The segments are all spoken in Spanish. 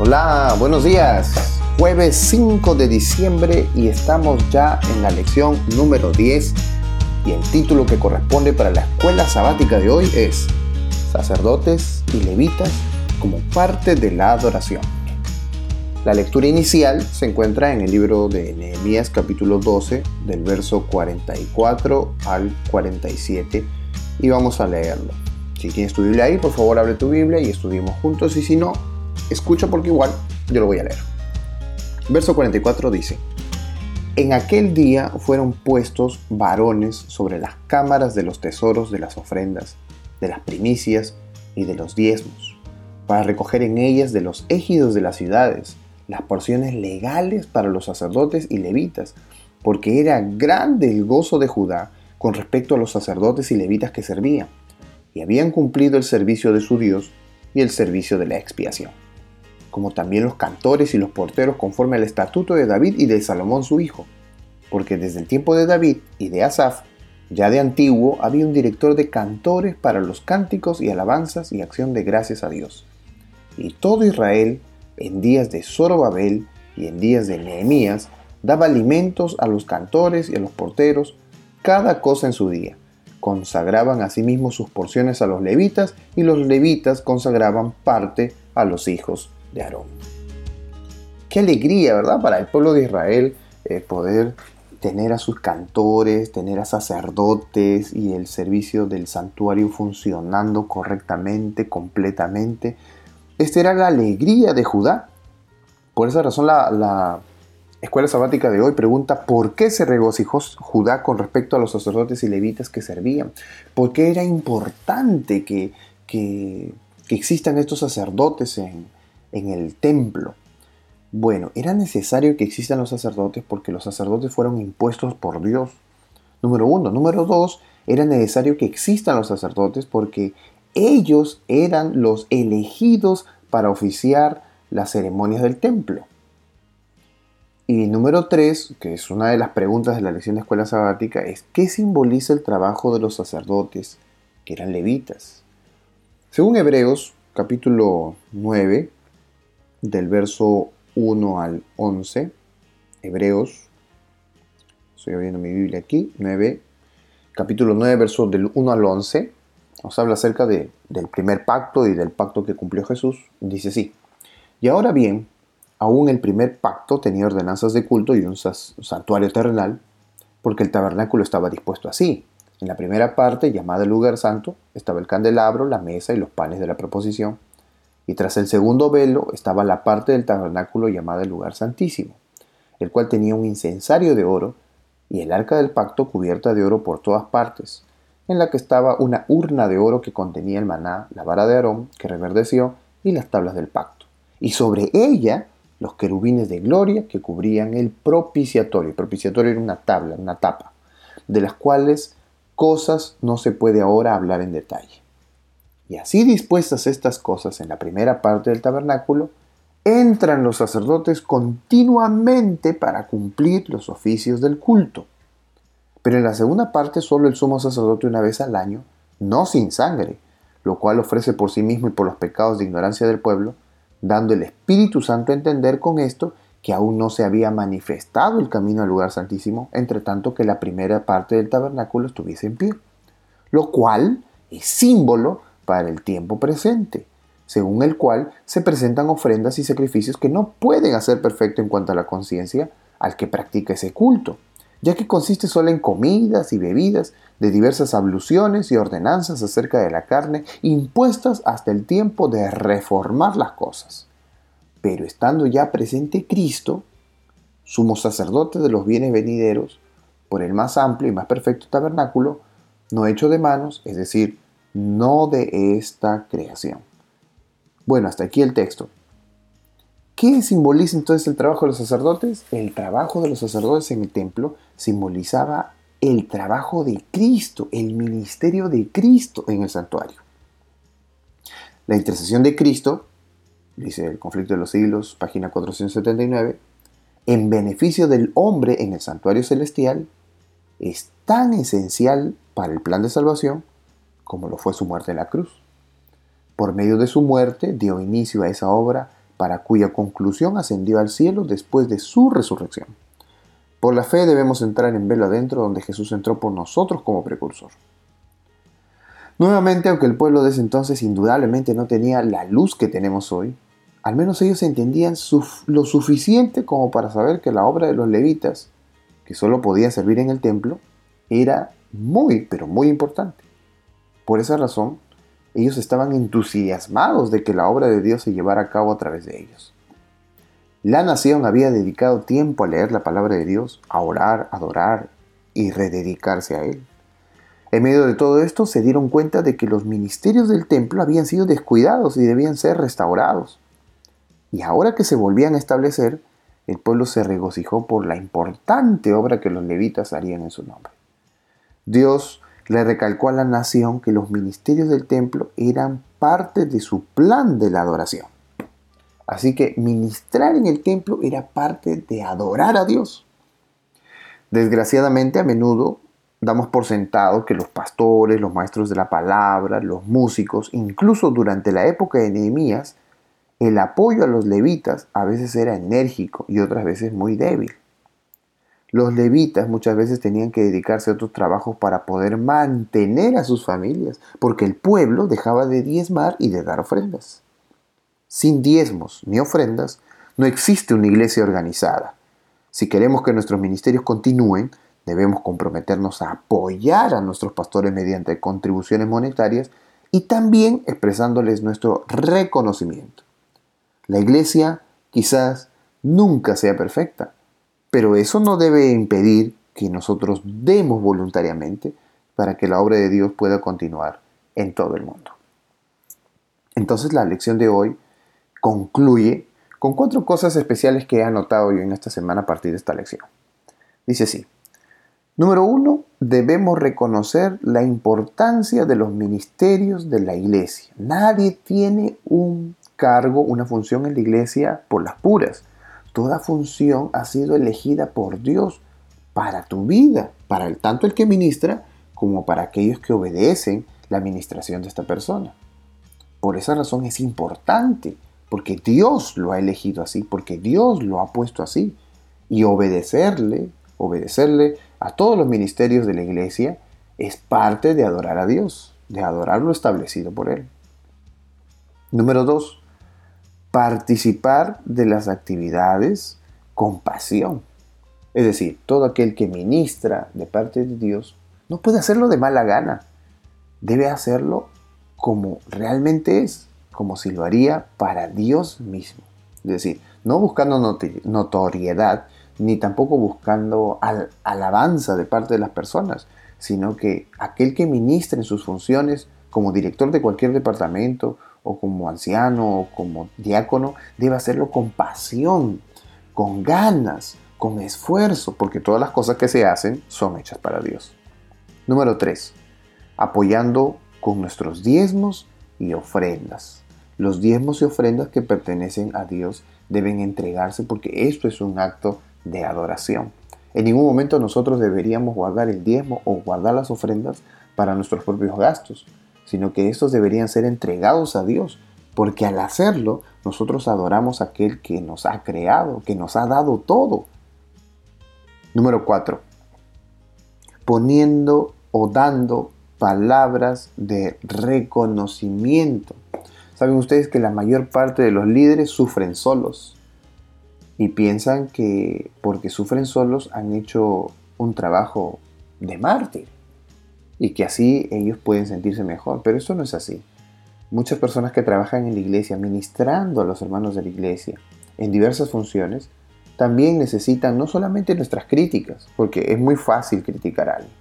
Hola, buenos días. Jueves 5 de diciembre y estamos ya en la lección número 10 y el título que corresponde para la escuela sabática de hoy es Sacerdotes y Levitas como parte de la adoración. La lectura inicial se encuentra en el libro de Nehemías capítulo 12 del verso 44 al 47 y vamos a leerlo. Si tienes tu Biblia ahí, por favor abre tu Biblia y estudiemos juntos y si no, Escucha porque igual yo lo voy a leer. Verso 44 dice, En aquel día fueron puestos varones sobre las cámaras de los tesoros de las ofrendas, de las primicias y de los diezmos, para recoger en ellas de los égidos de las ciudades las porciones legales para los sacerdotes y levitas, porque era grande el gozo de Judá con respecto a los sacerdotes y levitas que servían, y habían cumplido el servicio de su Dios y el servicio de la expiación como también los cantores y los porteros conforme al estatuto de David y de Salomón su hijo, porque desde el tiempo de David y de Asaf, ya de antiguo había un director de cantores para los cánticos y alabanzas y acción de gracias a Dios. Y todo Israel, en días de Zorobabel y en días de Nehemías, daba alimentos a los cantores y a los porteros, cada cosa en su día. Consagraban asimismo sus porciones a los levitas y los levitas consagraban parte a los hijos de Aarón. Qué alegría, ¿verdad? Para el pueblo de Israel eh, poder tener a sus cantores, tener a sacerdotes y el servicio del santuario funcionando correctamente, completamente. Esta era la alegría de Judá. Por esa razón la, la escuela sabática de hoy pregunta por qué se regocijó Judá con respecto a los sacerdotes y levitas que servían. ¿Por qué era importante que, que, que existan estos sacerdotes en, en el templo. Bueno, era necesario que existan los sacerdotes porque los sacerdotes fueron impuestos por Dios. Número uno. Número dos, era necesario que existan los sacerdotes porque ellos eran los elegidos para oficiar las ceremonias del templo. Y número tres, que es una de las preguntas de la lección de escuela sabática, es ¿qué simboliza el trabajo de los sacerdotes, que eran levitas? Según Hebreos capítulo 9, del verso 1 al 11, Hebreos, estoy abriendo mi Biblia aquí, 9, capítulo 9, verso del 1 al 11, nos habla acerca de, del primer pacto y del pacto que cumplió Jesús. Dice así, y ahora bien, aún el primer pacto tenía ordenanzas de culto y un santuario terrenal, porque el tabernáculo estaba dispuesto así. En la primera parte, llamada el lugar santo, estaba el candelabro, la mesa y los panes de la proposición y tras el segundo velo estaba la parte del tabernáculo llamada el lugar santísimo, el cual tenía un incensario de oro y el arca del pacto cubierta de oro por todas partes, en la que estaba una urna de oro que contenía el maná, la vara de Aarón que reverdeció y las tablas del pacto, y sobre ella los querubines de gloria que cubrían el propiciatorio. El propiciatorio era una tabla, una tapa, de las cuales cosas no se puede ahora hablar en detalle. Y así dispuestas estas cosas en la primera parte del tabernáculo, entran los sacerdotes continuamente para cumplir los oficios del culto. Pero en la segunda parte solo el sumo sacerdote una vez al año, no sin sangre, lo cual ofrece por sí mismo y por los pecados de ignorancia del pueblo, dando el Espíritu Santo a entender con esto que aún no se había manifestado el camino al lugar santísimo, entre tanto que la primera parte del tabernáculo estuviese en pie, lo cual es símbolo para el tiempo presente, según el cual se presentan ofrendas y sacrificios que no pueden hacer perfecto en cuanto a la conciencia al que practica ese culto, ya que consiste solo en comidas y bebidas de diversas abluciones y ordenanzas acerca de la carne impuestas hasta el tiempo de reformar las cosas. Pero estando ya presente Cristo, sumo sacerdote de los bienes venideros, por el más amplio y más perfecto tabernáculo, no hecho de manos, es decir, no de esta creación. Bueno, hasta aquí el texto. ¿Qué simboliza entonces el trabajo de los sacerdotes? El trabajo de los sacerdotes en el templo simbolizaba el trabajo de Cristo, el ministerio de Cristo en el santuario. La intercesión de Cristo, dice el conflicto de los siglos, página 479, en beneficio del hombre en el santuario celestial, es tan esencial para el plan de salvación como lo fue su muerte en la cruz. Por medio de su muerte dio inicio a esa obra para cuya conclusión ascendió al cielo después de su resurrección. Por la fe debemos entrar en velo adentro donde Jesús entró por nosotros como precursor. Nuevamente, aunque el pueblo de ese entonces indudablemente no tenía la luz que tenemos hoy, al menos ellos entendían lo suficiente como para saber que la obra de los levitas, que solo podía servir en el templo, era muy, pero muy importante. Por esa razón, ellos estaban entusiasmados de que la obra de Dios se llevara a cabo a través de ellos. La nación había dedicado tiempo a leer la palabra de Dios, a orar, adorar y rededicarse a Él. En medio de todo esto se dieron cuenta de que los ministerios del templo habían sido descuidados y debían ser restaurados. Y ahora que se volvían a establecer, el pueblo se regocijó por la importante obra que los levitas harían en su nombre. Dios le recalcó a la nación que los ministerios del templo eran parte de su plan de la adoración. Así que ministrar en el templo era parte de adorar a Dios. Desgraciadamente a menudo damos por sentado que los pastores, los maestros de la palabra, los músicos, incluso durante la época de Nehemías, el apoyo a los levitas a veces era enérgico y otras veces muy débil. Los levitas muchas veces tenían que dedicarse a otros trabajos para poder mantener a sus familias, porque el pueblo dejaba de diezmar y de dar ofrendas. Sin diezmos ni ofrendas, no existe una iglesia organizada. Si queremos que nuestros ministerios continúen, debemos comprometernos a apoyar a nuestros pastores mediante contribuciones monetarias y también expresándoles nuestro reconocimiento. La iglesia quizás nunca sea perfecta, pero eso no debe impedir que nosotros demos voluntariamente para que la obra de Dios pueda continuar en todo el mundo. Entonces la lección de hoy concluye con cuatro cosas especiales que he anotado yo en esta semana a partir de esta lección. Dice así, número uno, debemos reconocer la importancia de los ministerios de la iglesia. Nadie tiene un cargo, una función en la iglesia por las puras. Toda función ha sido elegida por Dios para tu vida, para el, tanto el que ministra como para aquellos que obedecen la administración de esta persona. Por esa razón es importante, porque Dios lo ha elegido así, porque Dios lo ha puesto así. Y obedecerle, obedecerle a todos los ministerios de la iglesia es parte de adorar a Dios, de adorar lo establecido por Él. Número dos, participar de las actividades con pasión. Es decir, todo aquel que ministra de parte de Dios no puede hacerlo de mala gana. Debe hacerlo como realmente es, como si lo haría para Dios mismo. Es decir, no buscando notoriedad, ni tampoco buscando alabanza de parte de las personas, sino que aquel que ministra en sus funciones como director de cualquier departamento o como anciano o como diácono, debe hacerlo con pasión, con ganas, con esfuerzo, porque todas las cosas que se hacen son hechas para Dios. Número 3. Apoyando con nuestros diezmos y ofrendas. Los diezmos y ofrendas que pertenecen a Dios deben entregarse porque esto es un acto de adoración. En ningún momento nosotros deberíamos guardar el diezmo o guardar las ofrendas para nuestros propios gastos, sino que estos deberían ser entregados a Dios, porque al hacerlo nosotros adoramos a aquel que nos ha creado, que nos ha dado todo. Número 4. Poniendo o dando palabras de reconocimiento. Saben ustedes que la mayor parte de los líderes sufren solos y piensan que porque sufren solos han hecho un trabajo de mártir y que así ellos pueden sentirse mejor. Pero eso no es así. Muchas personas que trabajan en la iglesia, ministrando a los hermanos de la iglesia en diversas funciones, también necesitan no solamente nuestras críticas, porque es muy fácil criticar a alguien,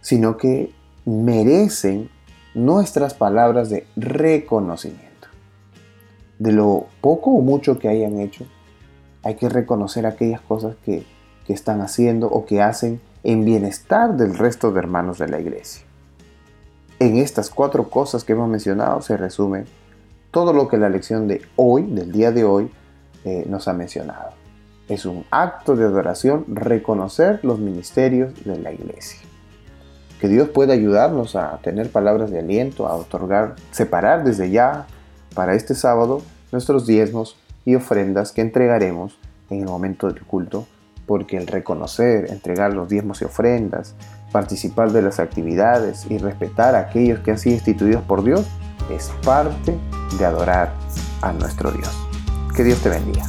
sino que merecen nuestras palabras de reconocimiento. De lo poco o mucho que hayan hecho, hay que reconocer aquellas cosas que, que están haciendo o que hacen en bienestar del resto de hermanos de la iglesia. En estas cuatro cosas que hemos mencionado se resume todo lo que la lección de hoy, del día de hoy, eh, nos ha mencionado. Es un acto de adoración reconocer los ministerios de la iglesia. Que Dios pueda ayudarnos a tener palabras de aliento, a otorgar, separar desde ya para este sábado nuestros diezmos y ofrendas que entregaremos en el momento del culto, porque el reconocer, entregar los diezmos y ofrendas, participar de las actividades y respetar a aquellos que han sido instituidos por Dios es parte de adorar a nuestro Dios. Que Dios te bendiga.